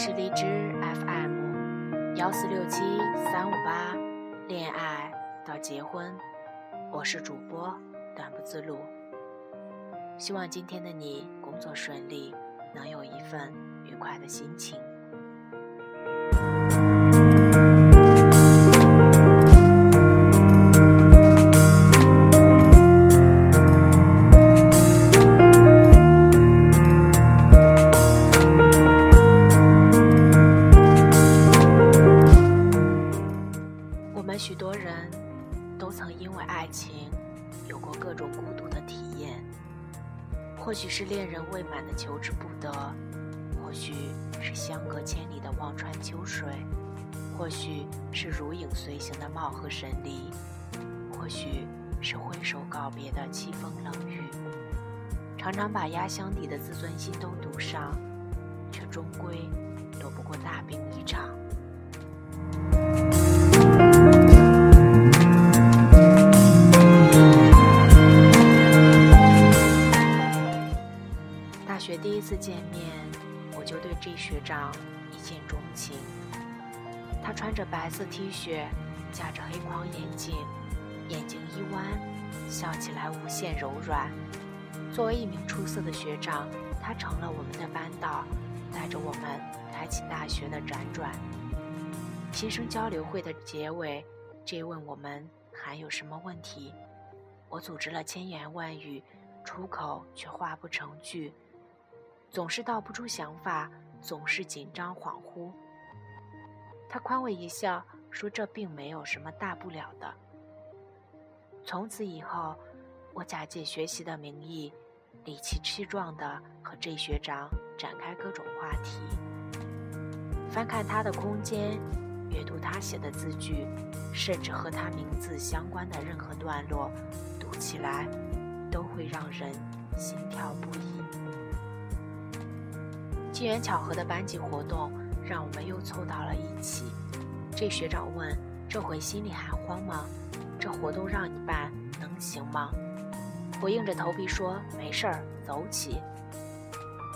是荔枝 FM 幺四六七三五八，恋爱到结婚，我是主播短不自路。希望今天的你工作顺利，能有一份愉快的心情。或许是恋人未满的求之不得，或许是相隔千里的望穿秋水，或许是如影随形的貌合神离，或许是挥手告别的凄风冷雨，常常把压箱底的自尊心都赌上，却终归见钟情。他穿着白色 T 恤，架着黑框眼镜，眼睛一弯，笑起来无限柔软。作为一名出色的学长，他成了我们的班导，带着我们开启大学的辗转。新生交流会的结尾，J 问我们还有什么问题。我组织了千言万语，出口却话不成句。总是道不出想法，总是紧张恍惚。他宽慰一笑，说：“这并没有什么大不了的。”从此以后，我假借学习的名义，理直气壮地和 J 学长展开各种话题，翻看他的空间，阅读他写的字句，甚至和他名字相关的任何段落，读起来都会让人心跳不已。机缘巧合的班级活动，让我们又凑到了一起。这学长问：“这回心里还慌吗？这活动让你办，能行吗？”我硬着头皮说：“没事儿，走起。”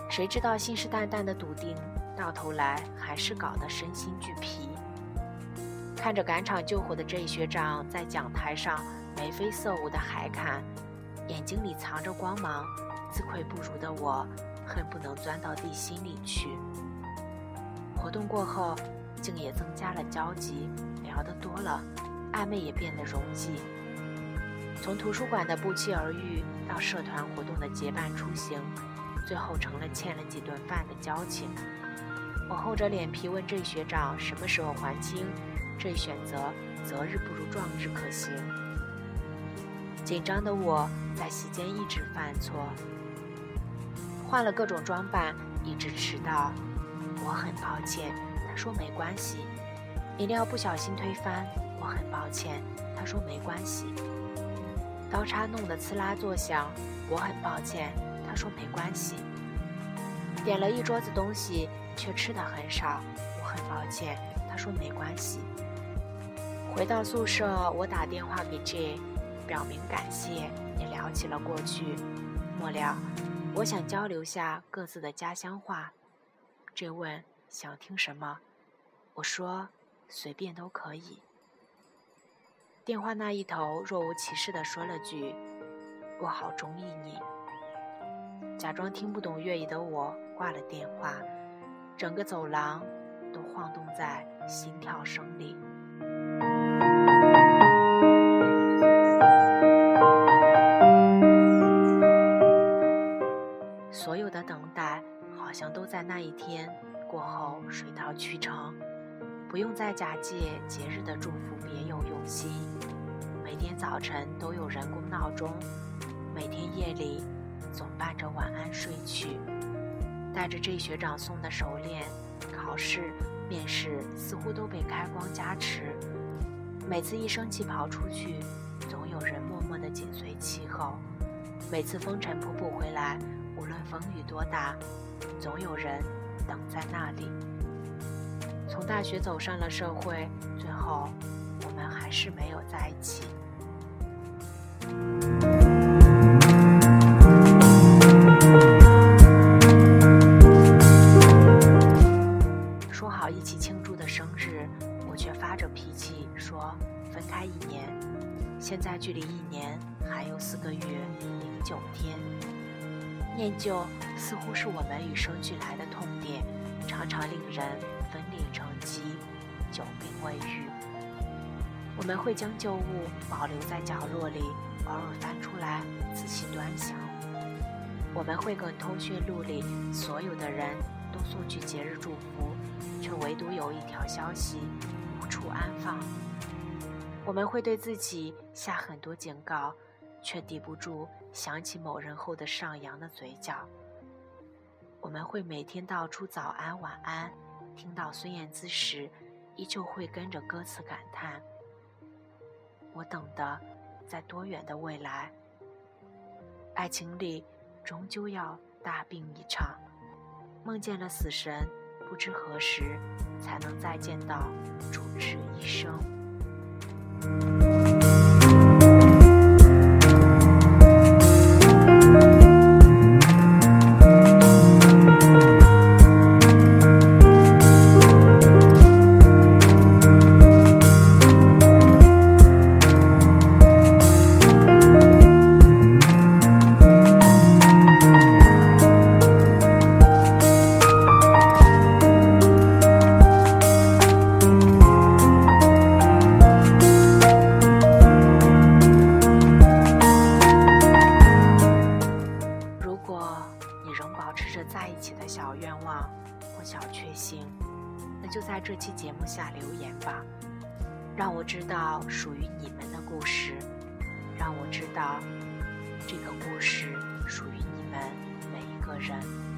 谁知道信誓旦旦的笃定，到头来还是搞得身心俱疲。看着赶场救火的这学长在讲台上眉飞色舞的海侃，眼睛里藏着光芒，自愧不如的我。恨不能钻到地心里去。活动过后，竟也增加了交集，聊得多了，暧昧也变得融洽。从图书馆的不期而遇，到社团活动的结伴出行，最后成了欠了几顿饭的交情。我厚着脸皮问这学长什么时候还清，这选择择日不如撞日可行。紧张的我在席间一直犯错。换了各种装扮，一直迟到。我很抱歉，他说没关系。饮料不小心推翻，我很抱歉，他说没关系。刀叉弄得呲啦作响，我很抱歉，他说没关系。点了一桌子东西，却吃的很少，我很抱歉，他说没关系。回到宿舍，我打电话给 J，表明感谢，也聊起了过去。末了。我想交流下各自的家乡话。这问想听什么？我说随便都可以。电话那一头若无其事地说了句：“我好中意你。”假装听不懂粤语的我挂了电话，整个走廊都晃动在心跳声里。等待好像都在那一天过后水到渠成，不用再假借节日的祝福别有用心。每天早晨都有人工闹钟，每天夜里总伴着晚安睡去。带着这学长送的手链，考试、面试似乎都被开光加持。每次一生气跑出去，总有人默默的紧随其后。每次风尘仆仆回来，无论风雨多大总有人等在那里。从大学走上了社会最后我们还是没有在一起。说好一起庆祝的生日我却发着脾气说分开一年。现在距离一年还有四个月零九天念旧似乎是我们与生俱来的痛点，常常令人分裂成疾，久病未愈。我们会将旧物保留在角落里，偶尔翻出来仔细端详。我们会给通讯录里所有的人都送去节日祝福，却唯独有一条消息无处安放。我们会对自己下很多警告，却抵不住想起某人后的上扬的嘴角。我们会每天道出早安晚安，听到孙燕姿时，依旧会跟着歌词感叹：我等的，在多远的未来？爱情里。终究要大病一场，梦见了死神，不知何时才能再见到主治医生。行，那就在这期节目下留言吧，让我知道属于你们的故事，让我知道这个故事属于你们每一个人。